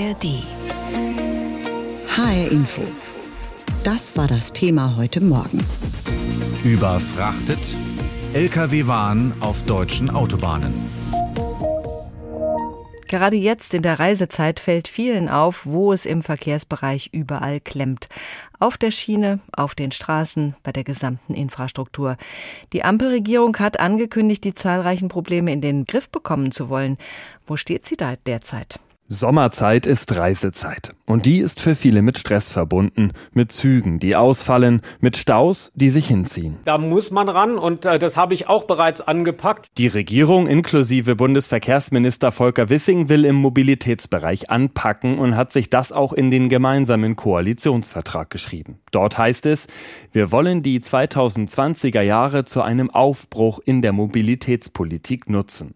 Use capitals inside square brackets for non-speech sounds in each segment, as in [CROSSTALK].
ARD. HR Info. Das war das Thema heute Morgen. Überfrachtet. Lkw-Waren auf deutschen Autobahnen. Gerade jetzt in der Reisezeit fällt vielen auf, wo es im Verkehrsbereich überall klemmt. Auf der Schiene, auf den Straßen, bei der gesamten Infrastruktur. Die Ampelregierung hat angekündigt, die zahlreichen Probleme in den Griff bekommen zu wollen. Wo steht sie da derzeit? Sommerzeit ist Reisezeit. Und die ist für viele mit Stress verbunden. Mit Zügen, die ausfallen, mit Staus, die sich hinziehen. Da muss man ran und äh, das habe ich auch bereits angepackt. Die Regierung inklusive Bundesverkehrsminister Volker Wissing will im Mobilitätsbereich anpacken und hat sich das auch in den gemeinsamen Koalitionsvertrag geschrieben. Dort heißt es, wir wollen die 2020er Jahre zu einem Aufbruch in der Mobilitätspolitik nutzen.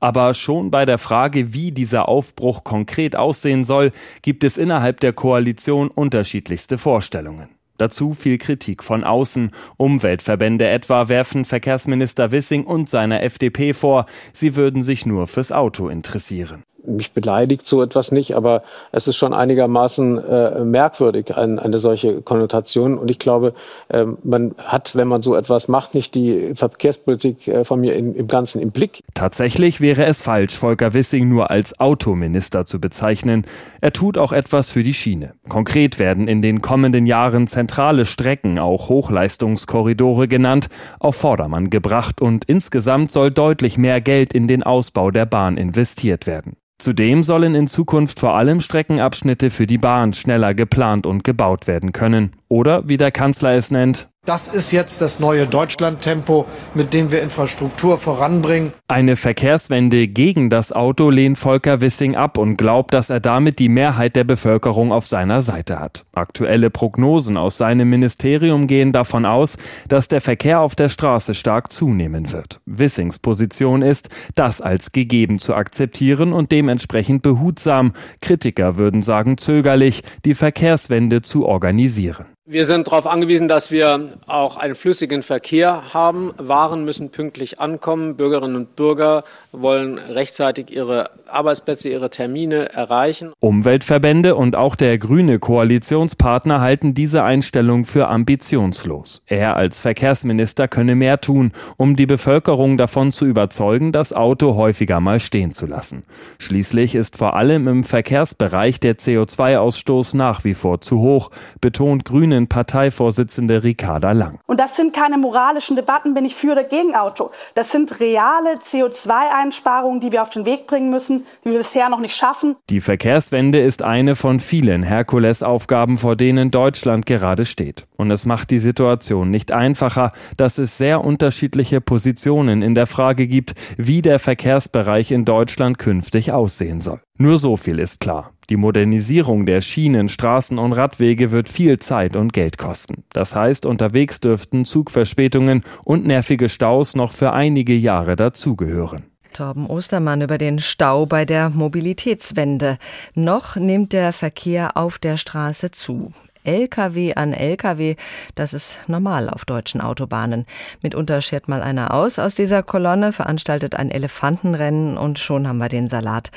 Aber schon bei der Frage, wie dieser Aufbruch konkret aussehen soll, gibt es innerhalb der Koalition unterschiedlichste Vorstellungen. Dazu viel Kritik von außen. Umweltverbände etwa werfen Verkehrsminister Wissing und seiner FDP vor, sie würden sich nur fürs Auto interessieren mich beleidigt so etwas nicht, aber es ist schon einigermaßen äh, merkwürdig, ein, eine solche Konnotation. Und ich glaube, äh, man hat, wenn man so etwas macht, nicht die Verkehrspolitik äh, von mir in, im Ganzen im Blick. Tatsächlich wäre es falsch, Volker Wissing nur als Autominister zu bezeichnen. Er tut auch etwas für die Schiene. Konkret werden in den kommenden Jahren zentrale Strecken, auch Hochleistungskorridore genannt, auf Vordermann gebracht und insgesamt soll deutlich mehr Geld in den Ausbau der Bahn investiert werden. Zudem sollen in Zukunft vor allem Streckenabschnitte für die Bahn schneller geplant und gebaut werden können. Oder, wie der Kanzler es nennt, das ist jetzt das neue Deutschlandtempo, mit dem wir Infrastruktur voranbringen. Eine Verkehrswende gegen das Auto lehnt Volker Wissing ab und glaubt, dass er damit die Mehrheit der Bevölkerung auf seiner Seite hat. Aktuelle Prognosen aus seinem Ministerium gehen davon aus, dass der Verkehr auf der Straße stark zunehmen wird. Wissings Position ist, das als gegeben zu akzeptieren und dementsprechend behutsam, Kritiker würden sagen zögerlich, die Verkehrswende zu organisieren. Wir sind darauf angewiesen, dass wir auch einen flüssigen Verkehr haben. Waren müssen pünktlich ankommen. Bürgerinnen und Bürger wollen rechtzeitig ihre Arbeitsplätze, ihre Termine erreichen. Umweltverbände und auch der grüne Koalitionspartner halten diese Einstellung für ambitionslos. Er als Verkehrsminister könne mehr tun, um die Bevölkerung davon zu überzeugen, das Auto häufiger mal stehen zu lassen. Schließlich ist vor allem im Verkehrsbereich der CO2-Ausstoß nach wie vor zu hoch, betont grüne Grünen Parteivorsitzende Ricarda Lang. Und das sind keine moralischen Debatten, bin ich für oder gegen Auto. Das sind reale CO2-Einsparungen, die wir auf den Weg bringen müssen, die wir bisher noch nicht schaffen. Die Verkehrswende ist eine von vielen Herkulesaufgaben, vor denen Deutschland gerade steht. Und es macht die Situation nicht einfacher, dass es sehr unterschiedliche Positionen in der Frage gibt, wie der Verkehrsbereich in Deutschland künftig aussehen soll. Nur so viel ist klar. Die Modernisierung der Schienen, Straßen und Radwege wird viel Zeit und Geld kosten. Das heißt, unterwegs dürften Zugverspätungen und nervige Staus noch für einige Jahre dazugehören. Torben Ostermann über den Stau bei der Mobilitätswende. Noch nimmt der Verkehr auf der Straße zu. LKW an LKW. Das ist normal auf deutschen Autobahnen. Mitunter schert mal einer aus aus dieser Kolonne, veranstaltet ein Elefantenrennen und schon haben wir den Salat.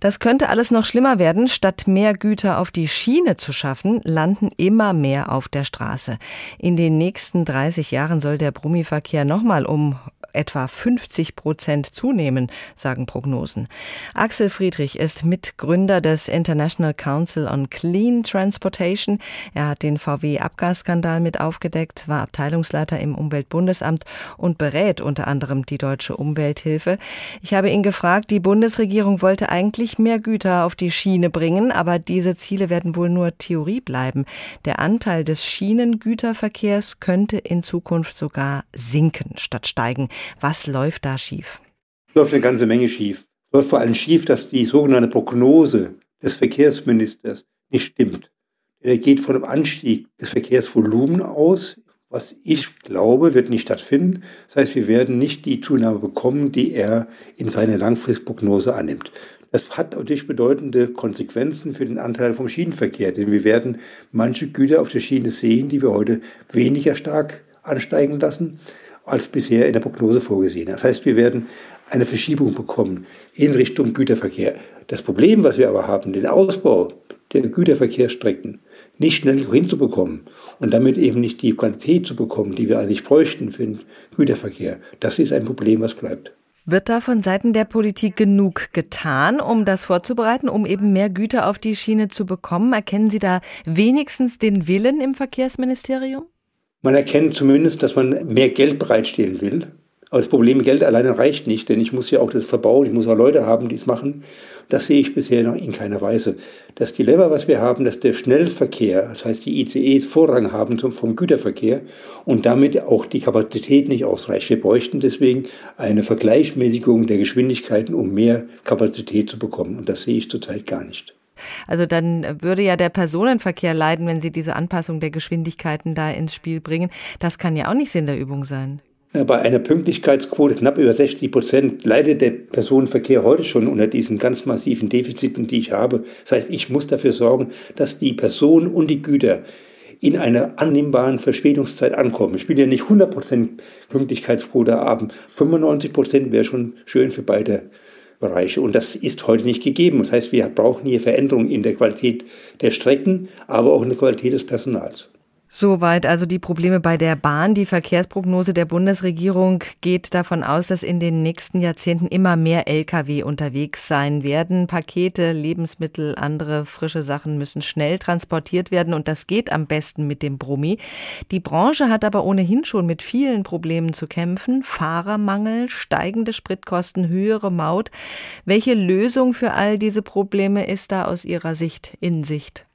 Das könnte alles noch schlimmer werden. Statt mehr Güter auf die Schiene zu schaffen, landen immer mehr auf der Straße. In den nächsten 30 Jahren soll der Brummiverkehr nochmal um etwa 50 Prozent zunehmen, sagen Prognosen. Axel Friedrich ist Mitgründer des International Council on Clean Transportation. Er hat den VW-Abgasskandal mit aufgedeckt, war Abteilungsleiter im Umweltbundesamt und berät unter anderem die Deutsche Umwelthilfe. Ich habe ihn gefragt, die Bundesregierung wollte eigentlich mehr Güter auf die Schiene bringen, aber diese Ziele werden wohl nur Theorie bleiben. Der Anteil des Schienengüterverkehrs könnte in Zukunft sogar sinken statt steigen. Was läuft da schief? Läuft eine ganze Menge schief. Läuft vor allem schief, dass die sogenannte Prognose des Verkehrsministers nicht stimmt. Er geht von einem Anstieg des Verkehrsvolumens aus, was ich glaube, wird nicht stattfinden. Das heißt, wir werden nicht die Zunahme bekommen, die er in seiner Langfristprognose annimmt. Das hat natürlich bedeutende Konsequenzen für den Anteil vom Schienenverkehr, denn wir werden manche Güter auf der Schiene sehen, die wir heute weniger stark ansteigen lassen als bisher in der Prognose vorgesehen. Das heißt, wir werden eine Verschiebung bekommen in Richtung Güterverkehr. Das Problem, was wir aber haben, den Ausbau der Güterverkehrsstrecken nicht schnell hinzubekommen und damit eben nicht die Qualität zu bekommen, die wir eigentlich bräuchten für den Güterverkehr, das ist ein Problem, was bleibt. Wird da von Seiten der Politik genug getan, um das vorzubereiten, um eben mehr Güter auf die Schiene zu bekommen? Erkennen Sie da wenigstens den Willen im Verkehrsministerium? Man erkennt zumindest, dass man mehr Geld bereitstellen will. Aber das Problem, Geld alleine reicht nicht, denn ich muss ja auch das verbauen, ich muss auch Leute haben, die es machen. Das sehe ich bisher noch in keiner Weise. Das Dilemma, was wir haben, dass der Schnellverkehr, das heißt die ICEs Vorrang haben vom Güterverkehr und damit auch die Kapazität nicht ausreicht. Wir bräuchten deswegen eine Vergleichsmäßigung der Geschwindigkeiten, um mehr Kapazität zu bekommen. Und das sehe ich zurzeit gar nicht. Also dann würde ja der Personenverkehr leiden, wenn Sie diese Anpassung der Geschwindigkeiten da ins Spiel bringen. Das kann ja auch nicht Sinn der Übung sein. Bei einer Pünktlichkeitsquote knapp über 60 Prozent leidet der Personenverkehr heute schon unter diesen ganz massiven Defiziten, die ich habe. Das heißt, ich muss dafür sorgen, dass die Personen und die Güter in einer annehmbaren Verspätungszeit ankommen. Ich will ja nicht 100 Prozent Pünktlichkeitsquote haben. 95 Prozent wäre schon schön für beide Bereiche. Und das ist heute nicht gegeben. Das heißt, wir brauchen hier Veränderungen in der Qualität der Strecken, aber auch in der Qualität des Personals. Soweit also die Probleme bei der Bahn. Die Verkehrsprognose der Bundesregierung geht davon aus, dass in den nächsten Jahrzehnten immer mehr Lkw unterwegs sein werden. Pakete, Lebensmittel, andere frische Sachen müssen schnell transportiert werden und das geht am besten mit dem Brummi. Die Branche hat aber ohnehin schon mit vielen Problemen zu kämpfen. Fahrermangel, steigende Spritkosten, höhere Maut. Welche Lösung für all diese Probleme ist da aus Ihrer Sicht in Sicht?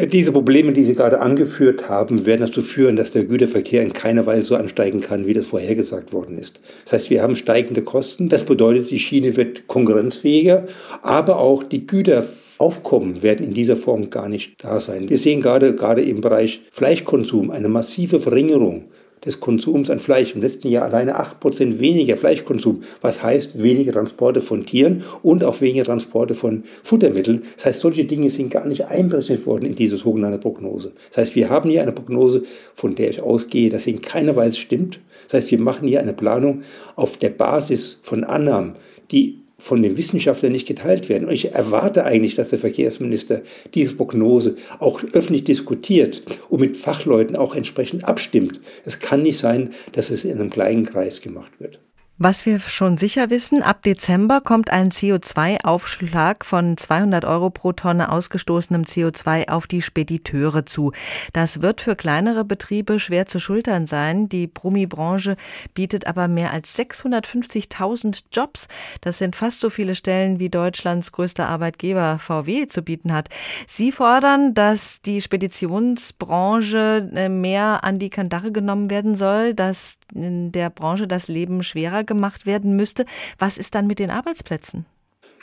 Diese Probleme, die Sie gerade angeführt haben, werden dazu führen, dass der Güterverkehr in keiner Weise so ansteigen kann, wie das vorhergesagt worden ist. Das heißt, wir haben steigende Kosten. Das bedeutet, die Schiene wird konkurrenzfähiger, aber auch die Güteraufkommen werden in dieser Form gar nicht da sein. Wir sehen gerade, gerade im Bereich Fleischkonsum eine massive Verringerung des Konsums an Fleisch. Im letzten Jahr alleine 8% weniger Fleischkonsum, was heißt weniger Transporte von Tieren und auch weniger Transporte von Futtermitteln. Das heißt, solche Dinge sind gar nicht einberechnet worden in diese sogenannte Prognose. Das heißt, wir haben hier eine Prognose, von der ich ausgehe, dass sie in keiner Weise stimmt. Das heißt, wir machen hier eine Planung auf der Basis von Annahmen, die von den Wissenschaftlern nicht geteilt werden. Und ich erwarte eigentlich, dass der Verkehrsminister diese Prognose auch öffentlich diskutiert und mit Fachleuten auch entsprechend abstimmt. Es kann nicht sein, dass es in einem kleinen Kreis gemacht wird. Was wir schon sicher wissen, ab Dezember kommt ein CO2-Aufschlag von 200 Euro pro Tonne ausgestoßenem CO2 auf die Spediteure zu. Das wird für kleinere Betriebe schwer zu schultern sein. Die Brummi-Branche bietet aber mehr als 650.000 Jobs. Das sind fast so viele Stellen, wie Deutschlands größter Arbeitgeber VW zu bieten hat. Sie fordern, dass die Speditionsbranche äh, mehr an die Kandare genommen werden soll, dass in der Branche das Leben schwerer gemacht werden müsste. Was ist dann mit den Arbeitsplätzen?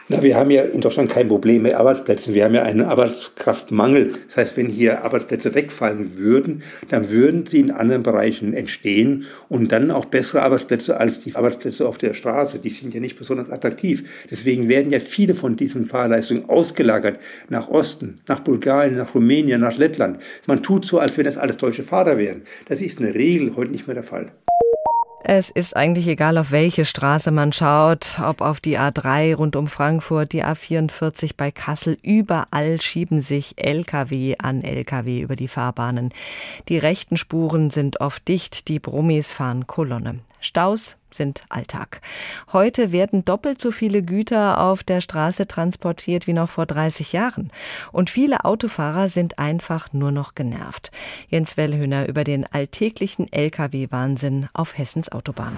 Na, wir haben ja in Deutschland kein Problem mit Arbeitsplätzen. Wir haben ja einen Arbeitskraftmangel. Das heißt, wenn hier Arbeitsplätze wegfallen würden, dann würden sie in anderen Bereichen entstehen und dann auch bessere Arbeitsplätze als die Arbeitsplätze auf der Straße. Die sind ja nicht besonders attraktiv. Deswegen werden ja viele von diesen Fahrleistungen ausgelagert nach Osten, nach Bulgarien, nach Rumänien, nach Lettland. Man tut so, als wenn das alles deutsche Fahrer wären. Das ist in der Regel heute nicht mehr der Fall. Es ist eigentlich egal, auf welche Straße man schaut, ob auf die A3 rund um Frankfurt, die A44 bei Kassel, überall schieben sich Lkw an Lkw über die Fahrbahnen. Die rechten Spuren sind oft dicht, die Brummis fahren Kolonne. Staus sind Alltag. Heute werden doppelt so viele Güter auf der Straße transportiert wie noch vor 30 Jahren. Und viele Autofahrer sind einfach nur noch genervt. Jens Wellhöhner über den alltäglichen Lkw-Wahnsinn auf Hessens Autobahn.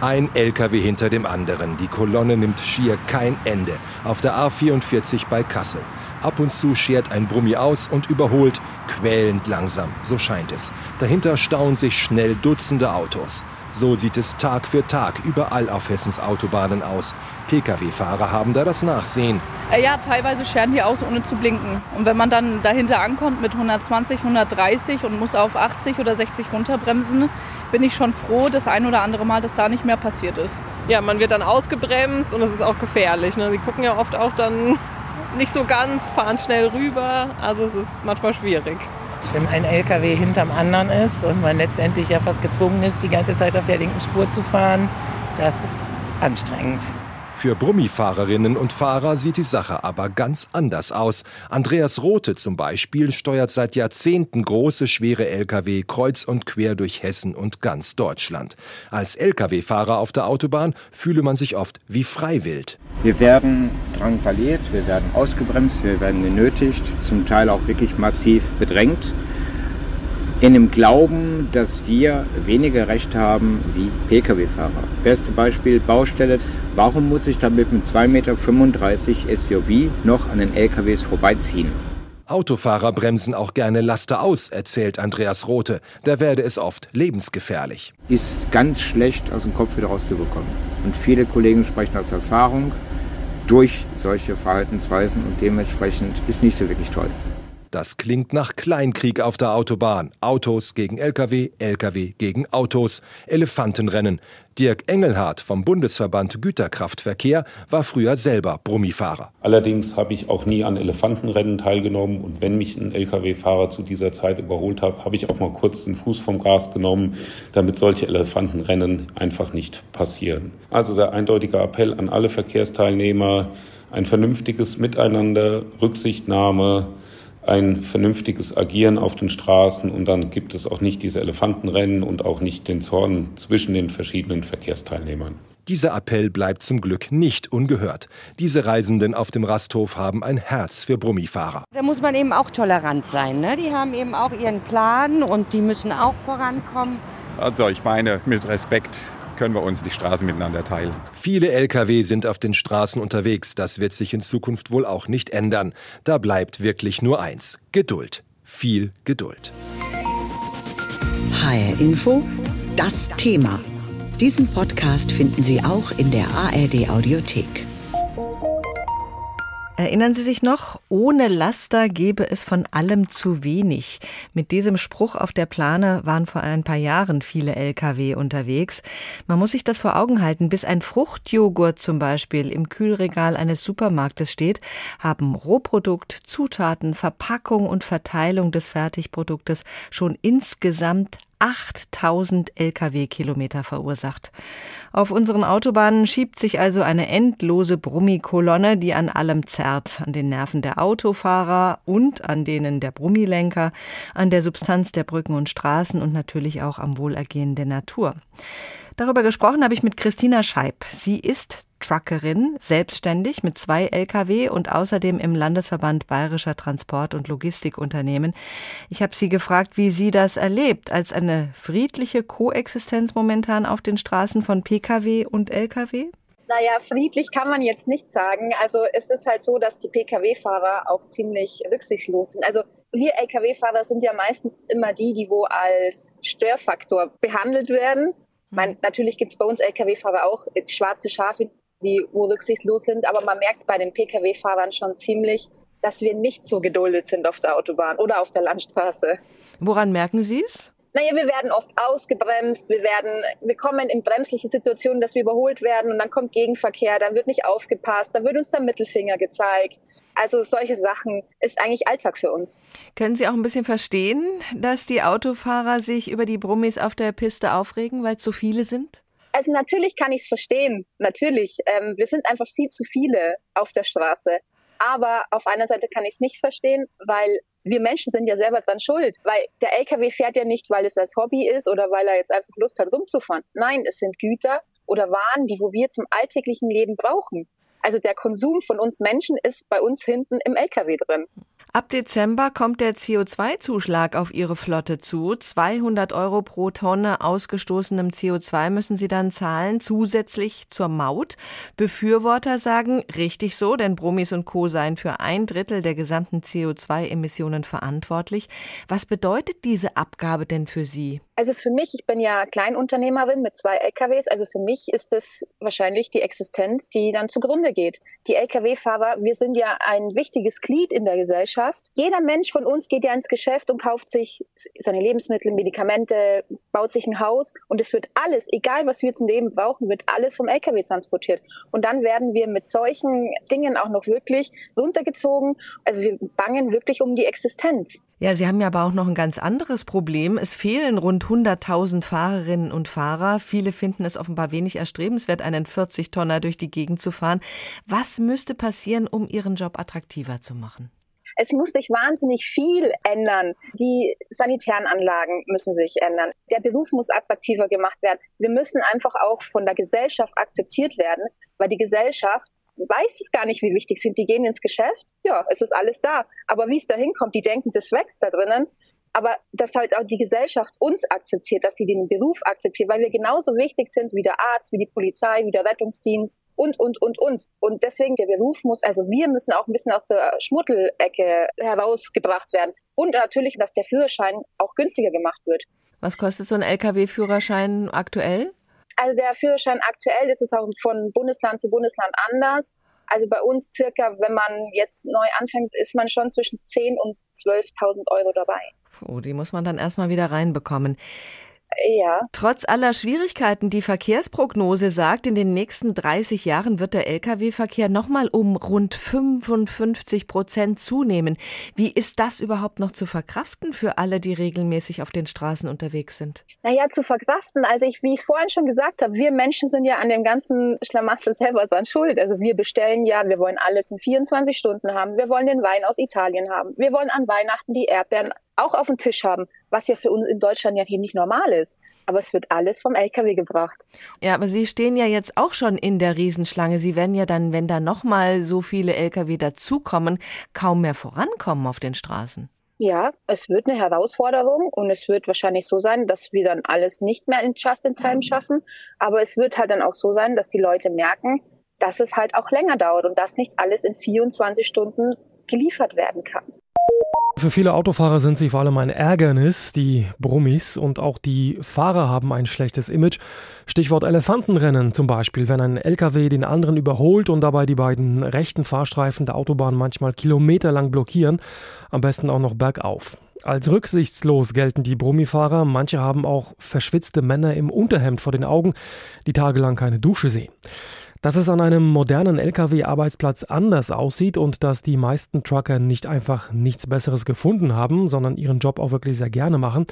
Ein LKW hinter dem anderen. Die Kolonne nimmt schier kein Ende. Auf der A44 bei Kassel. Ab und zu schert ein Brummi aus und überholt, quälend langsam, so scheint es. Dahinter stauen sich schnell Dutzende Autos. So sieht es Tag für Tag überall auf Hessens Autobahnen aus. Pkw-Fahrer haben da das Nachsehen. Äh, ja, teilweise scheren die aus, ohne zu blinken. Und wenn man dann dahinter ankommt mit 120, 130 und muss auf 80 oder 60 runterbremsen, bin ich schon froh, das ein oder andere Mal, dass da nicht mehr passiert ist. Ja, man wird dann ausgebremst und es ist auch gefährlich. Ne? Sie gucken ja oft auch dann nicht so ganz, fahren schnell rüber. Also es ist manchmal schwierig. Wenn ein LKW hinterm anderen ist und man letztendlich ja fast gezwungen ist, die ganze Zeit auf der linken Spur zu fahren, das ist anstrengend. Für Brummifahrerinnen und Fahrer sieht die Sache aber ganz anders aus. Andreas Rothe zum Beispiel steuert seit Jahrzehnten große, schwere Lkw kreuz und quer durch Hessen und ganz Deutschland. Als Lkw-Fahrer auf der Autobahn fühle man sich oft wie Freiwild. Wir werden drangsaliert, wir werden ausgebremst, wir werden genötigt, zum Teil auch wirklich massiv bedrängt in dem Glauben, dass wir weniger Recht haben wie Pkw-Fahrer. Beste Beispiel Baustelle. Warum muss ich da mit einem 2,35 Meter SUV noch an den LKWs vorbeiziehen? Autofahrer bremsen auch gerne Laster aus, erzählt Andreas Rothe. Da werde es oft lebensgefährlich. Ist ganz schlecht aus dem Kopf wieder rauszubekommen. Und viele Kollegen sprechen aus Erfahrung durch solche Verhaltensweisen und dementsprechend ist nicht so wirklich toll. Das klingt nach Kleinkrieg auf der Autobahn. Autos gegen Lkw, Lkw gegen Autos, Elefantenrennen. Dirk Engelhardt vom Bundesverband Güterkraftverkehr war früher selber Brummifahrer. Allerdings habe ich auch nie an Elefantenrennen teilgenommen und wenn mich ein Lkw-Fahrer zu dieser Zeit überholt hat, habe ich auch mal kurz den Fuß vom Gas genommen, damit solche Elefantenrennen einfach nicht passieren. Also der eindeutige Appell an alle Verkehrsteilnehmer, ein vernünftiges Miteinander, Rücksichtnahme, ein vernünftiges Agieren auf den Straßen und dann gibt es auch nicht diese Elefantenrennen und auch nicht den Zorn zwischen den verschiedenen Verkehrsteilnehmern. Dieser Appell bleibt zum Glück nicht ungehört. Diese Reisenden auf dem Rasthof haben ein Herz für Brummifahrer. Da muss man eben auch tolerant sein. Ne? Die haben eben auch ihren Plan und die müssen auch vorankommen. Also ich meine, mit Respekt können wir uns die Straßen miteinander teilen. Viele Lkw sind auf den Straßen unterwegs. Das wird sich in Zukunft wohl auch nicht ändern. Da bleibt wirklich nur eins. Geduld. Viel Geduld. HR Info, das Thema. Diesen Podcast finden Sie auch in der ARD Audiothek. Erinnern Sie sich noch, ohne Laster gäbe es von allem zu wenig. Mit diesem Spruch auf der Plane waren vor ein paar Jahren viele Lkw unterwegs. Man muss sich das vor Augen halten, bis ein Fruchtjoghurt zum Beispiel im Kühlregal eines Supermarktes steht, haben Rohprodukt, Zutaten, Verpackung und Verteilung des Fertigproduktes schon insgesamt 8000 Lkw-Kilometer verursacht. Auf unseren Autobahnen schiebt sich also eine endlose Brummikolonne, die an allem zerrt, an den Nerven der Autofahrer und an denen der Brummilenker, an der Substanz der Brücken und Straßen und natürlich auch am Wohlergehen der Natur. Darüber gesprochen habe ich mit Christina Scheib. Sie ist Truckerin, selbstständig mit zwei Lkw und außerdem im Landesverband Bayerischer Transport- und Logistikunternehmen. Ich habe sie gefragt, wie sie das erlebt, als eine friedliche Koexistenz momentan auf den Straßen von Pkw und Lkw. Naja, friedlich kann man jetzt nicht sagen. Also es ist halt so, dass die Pkw-Fahrer auch ziemlich rücksichtslos sind. Also wir Lkw-Fahrer sind ja meistens immer die, die wo als Störfaktor behandelt werden. Meine, natürlich gibt es bei uns Lkw-Fahrer auch schwarze Schafe, die wo rücksichtslos sind. Aber man merkt bei den Pkw-Fahrern schon ziemlich, dass wir nicht so geduldet sind auf der Autobahn oder auf der Landstraße. Woran merken Sie es? Naja, wir werden oft ausgebremst, wir werden, wir kommen in bremsliche Situationen, dass wir überholt werden und dann kommt Gegenverkehr, dann wird nicht aufgepasst, dann wird uns der Mittelfinger gezeigt. Also solche Sachen ist eigentlich Alltag für uns. Können Sie auch ein bisschen verstehen, dass die Autofahrer sich über die Brummis auf der Piste aufregen, weil es so viele sind? Also natürlich kann ich es verstehen, natürlich. Ähm, wir sind einfach viel zu viele auf der Straße. Aber auf einer Seite kann ich es nicht verstehen, weil wir Menschen sind ja selber dran schuld. Weil der LKW fährt ja nicht, weil es als Hobby ist oder weil er jetzt einfach Lust hat, rumzufahren. Nein, es sind Güter oder Waren, die wo wir zum alltäglichen Leben brauchen. Also der Konsum von uns Menschen ist bei uns hinten im LKW drin. Ab Dezember kommt der CO2-Zuschlag auf Ihre Flotte zu. 200 Euro pro Tonne ausgestoßenem CO2 müssen Sie dann zahlen, zusätzlich zur Maut. Befürworter sagen, richtig so, denn Brummis und Co. seien für ein Drittel der gesamten CO2-Emissionen verantwortlich. Was bedeutet diese Abgabe denn für Sie? Also für mich, ich bin ja Kleinunternehmerin mit zwei LKWs, also für mich ist es wahrscheinlich die Existenz, die dann zugrunde geht. Die LKW-Fahrer, wir sind ja ein wichtiges Glied in der Gesellschaft. Jeder Mensch von uns geht ja ins Geschäft und kauft sich seine Lebensmittel, Medikamente, baut sich ein Haus und es wird alles, egal was wir zum Leben brauchen, wird alles vom LKW transportiert. Und dann werden wir mit solchen Dingen auch noch wirklich runtergezogen. Also wir bangen wirklich um die Existenz. Ja, Sie haben ja aber auch noch ein ganz anderes Problem. Es fehlen rund 100.000 Fahrerinnen und Fahrer. Viele finden es offenbar wenig erstrebenswert, einen 40-Tonner durch die Gegend zu fahren. Was müsste passieren, um Ihren Job attraktiver zu machen? Es muss sich wahnsinnig viel ändern. Die sanitären Anlagen müssen sich ändern. Der Beruf muss attraktiver gemacht werden. Wir müssen einfach auch von der Gesellschaft akzeptiert werden, weil die Gesellschaft weiß es gar nicht, wie wichtig sind. Die gehen ins Geschäft, ja, es ist alles da. Aber wie es da hinkommt, die denken, das wächst da drinnen. Aber dass halt auch die Gesellschaft uns akzeptiert, dass sie den Beruf akzeptiert, weil wir genauso wichtig sind wie der Arzt, wie die Polizei, wie der Rettungsdienst und, und, und, und. Und deswegen der Beruf muss, also wir müssen auch ein bisschen aus der Schmuddelecke herausgebracht werden. Und natürlich, dass der Führerschein auch günstiger gemacht wird. Was kostet so ein Lkw-Führerschein aktuell? Also der Führerschein aktuell ist es auch von Bundesland zu Bundesland anders. Also bei uns circa, wenn man jetzt neu anfängt, ist man schon zwischen 10 und 12.000 Euro dabei. Oh, die muss man dann erstmal wieder reinbekommen. Ja. Trotz aller Schwierigkeiten, die Verkehrsprognose sagt, in den nächsten 30 Jahren wird der Lkw-Verkehr nochmal um rund 55 Prozent zunehmen. Wie ist das überhaupt noch zu verkraften für alle, die regelmäßig auf den Straßen unterwegs sind? Naja, zu verkraften. Also ich, wie ich es vorhin schon gesagt habe, wir Menschen sind ja an dem ganzen Schlamassel selber dran schuld. Also wir bestellen ja, wir wollen alles in 24 Stunden haben. Wir wollen den Wein aus Italien haben. Wir wollen an Weihnachten die Erdbeeren auch auf dem Tisch haben, was ja für uns in Deutschland ja hier nicht normal ist ist. Aber es wird alles vom LKW gebracht. Ja, aber Sie stehen ja jetzt auch schon in der Riesenschlange. Sie werden ja dann, wenn da nochmal so viele LKW dazukommen, kaum mehr vorankommen auf den Straßen. Ja, es wird eine Herausforderung und es wird wahrscheinlich so sein, dass wir dann alles nicht mehr in Just-in-Time schaffen. Aber es wird halt dann auch so sein, dass die Leute merken, dass es halt auch länger dauert und dass nicht alles in 24 Stunden geliefert werden kann. Für viele Autofahrer sind sie vor allem ein Ärgernis, die Brummis, und auch die Fahrer haben ein schlechtes Image. Stichwort Elefantenrennen zum Beispiel, wenn ein LKW den anderen überholt und dabei die beiden rechten Fahrstreifen der Autobahn manchmal kilometerlang blockieren, am besten auch noch bergauf. Als rücksichtslos gelten die Brummifahrer, manche haben auch verschwitzte Männer im Unterhemd vor den Augen, die tagelang keine Dusche sehen. Dass es an einem modernen Lkw-Arbeitsplatz anders aussieht und dass die meisten Trucker nicht einfach nichts Besseres gefunden haben, sondern ihren Job auch wirklich sehr gerne machen,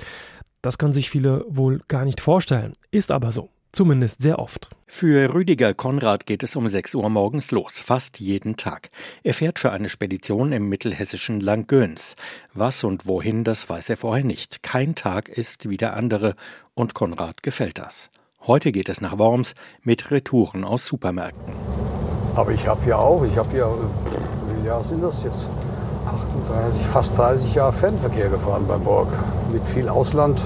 das können sich viele wohl gar nicht vorstellen. Ist aber so. Zumindest sehr oft. Für Rüdiger Konrad geht es um 6 Uhr morgens los, fast jeden Tag. Er fährt für eine Spedition im mittelhessischen Langgöns. Was und wohin, das weiß er vorher nicht. Kein Tag ist wie der andere und Konrad gefällt das. Heute geht es nach Worms mit Retouren aus Supermärkten. Aber ich habe ja auch, ich habe ja, wie Jahre sind das jetzt? 38, fast 30 Jahre Fernverkehr gefahren beim Borg. Mit viel Ausland.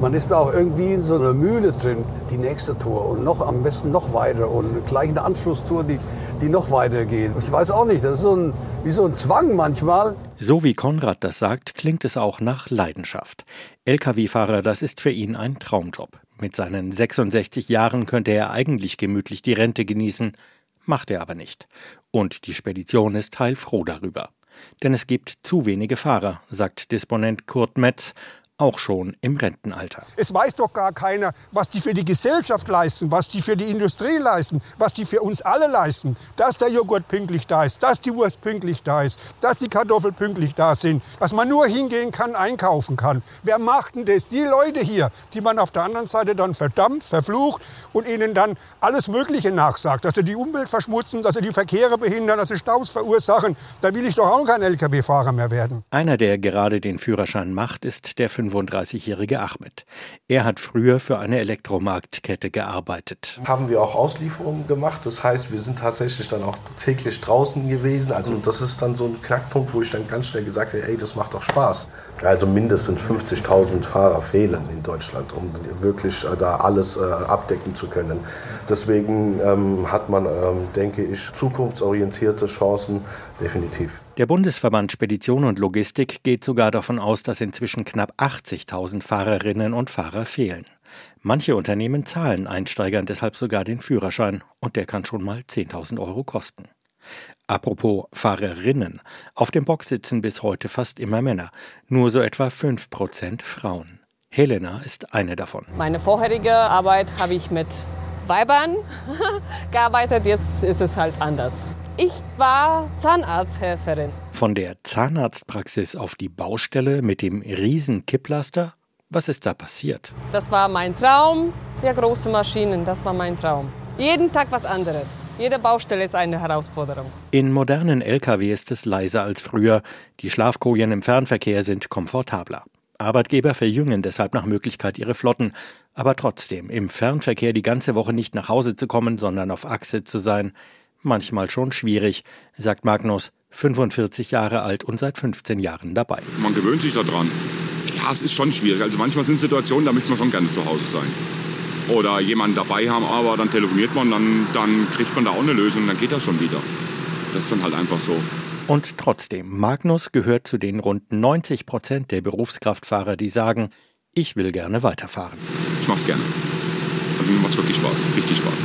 Man ist da auch irgendwie in so einer Mühle drin, die nächste Tour und noch am besten noch weiter und gleich eine Anschlusstour, die, die noch weiter geht. Ich weiß auch nicht, das ist so ein, wie so ein Zwang manchmal. So wie Konrad das sagt, klingt es auch nach Leidenschaft. Lkw-Fahrer, das ist für ihn ein Traumjob. Mit seinen 66 Jahren könnte er eigentlich gemütlich die Rente genießen, macht er aber nicht. Und die Spedition ist heilfroh darüber. Denn es gibt zu wenige Fahrer, sagt Disponent Kurt Metz, auch schon im Rentenalter. Es weiß doch gar keiner, was die für die Gesellschaft leisten, was die für die Industrie leisten, was die für uns alle leisten. Dass der Joghurt pünktlich da ist, dass die Wurst pünktlich da ist, dass die Kartoffeln pünktlich da sind, dass man nur hingehen kann, einkaufen kann. Wer macht denn das? Die Leute hier, die man auf der anderen Seite dann verdammt, verflucht und ihnen dann alles Mögliche nachsagt, dass sie die Umwelt verschmutzen, dass sie die Verkehre behindern, dass sie Staus verursachen. Da will ich doch auch kein Lkw-Fahrer mehr werden. Einer, der gerade den Führerschein macht, ist der 35-jährige Ahmed. Er hat früher für eine Elektromarktkette gearbeitet. Haben wir auch Auslieferungen gemacht. Das heißt, wir sind tatsächlich dann auch täglich draußen gewesen. Also das ist dann so ein Knackpunkt, wo ich dann ganz schnell gesagt habe, ey, das macht doch Spaß. Also mindestens 50.000 Fahrer fehlen in Deutschland, um wirklich äh, da alles äh, abdecken zu können. Deswegen ähm, hat man, ähm, denke ich, zukunftsorientierte Chancen definitiv. Der Bundesverband Spedition und Logistik geht sogar davon aus, dass inzwischen knapp 80.000 Fahrerinnen und Fahrer fehlen. Manche Unternehmen zahlen Einsteigern deshalb sogar den Führerschein und der kann schon mal 10.000 Euro kosten. Apropos Fahrerinnen. Auf dem Bock sitzen bis heute fast immer Männer, nur so etwa 5% Frauen. Helena ist eine davon. Meine vorherige Arbeit habe ich mit Weibern [LAUGHS] gearbeitet, jetzt ist es halt anders. Ich war Zahnarzthelferin. Von der Zahnarztpraxis auf die Baustelle mit dem riesen Kipplaster? Was ist da passiert? Das war mein Traum, der große Maschinen, das war mein Traum. Jeden Tag was anderes. Jede Baustelle ist eine Herausforderung. In modernen Lkw ist es leiser als früher. Die Schlafkojen im Fernverkehr sind komfortabler. Arbeitgeber verjüngen deshalb nach Möglichkeit ihre Flotten. Aber trotzdem, im Fernverkehr die ganze Woche nicht nach Hause zu kommen, sondern auf Achse zu sein, manchmal schon schwierig, sagt Magnus, 45 Jahre alt und seit 15 Jahren dabei. Man gewöhnt sich daran. Ja, es ist schon schwierig. Also manchmal sind Situationen, da möchte man schon gerne zu Hause sein oder jemanden dabei haben, aber dann telefoniert man, dann, dann kriegt man da auch eine Lösung, dann geht das schon wieder. Das ist dann halt einfach so. Und trotzdem, Magnus gehört zu den rund 90 Prozent der Berufskraftfahrer, die sagen, ich will gerne weiterfahren. Ich mach's gerne. Also mir macht's wirklich Spaß, richtig Spaß.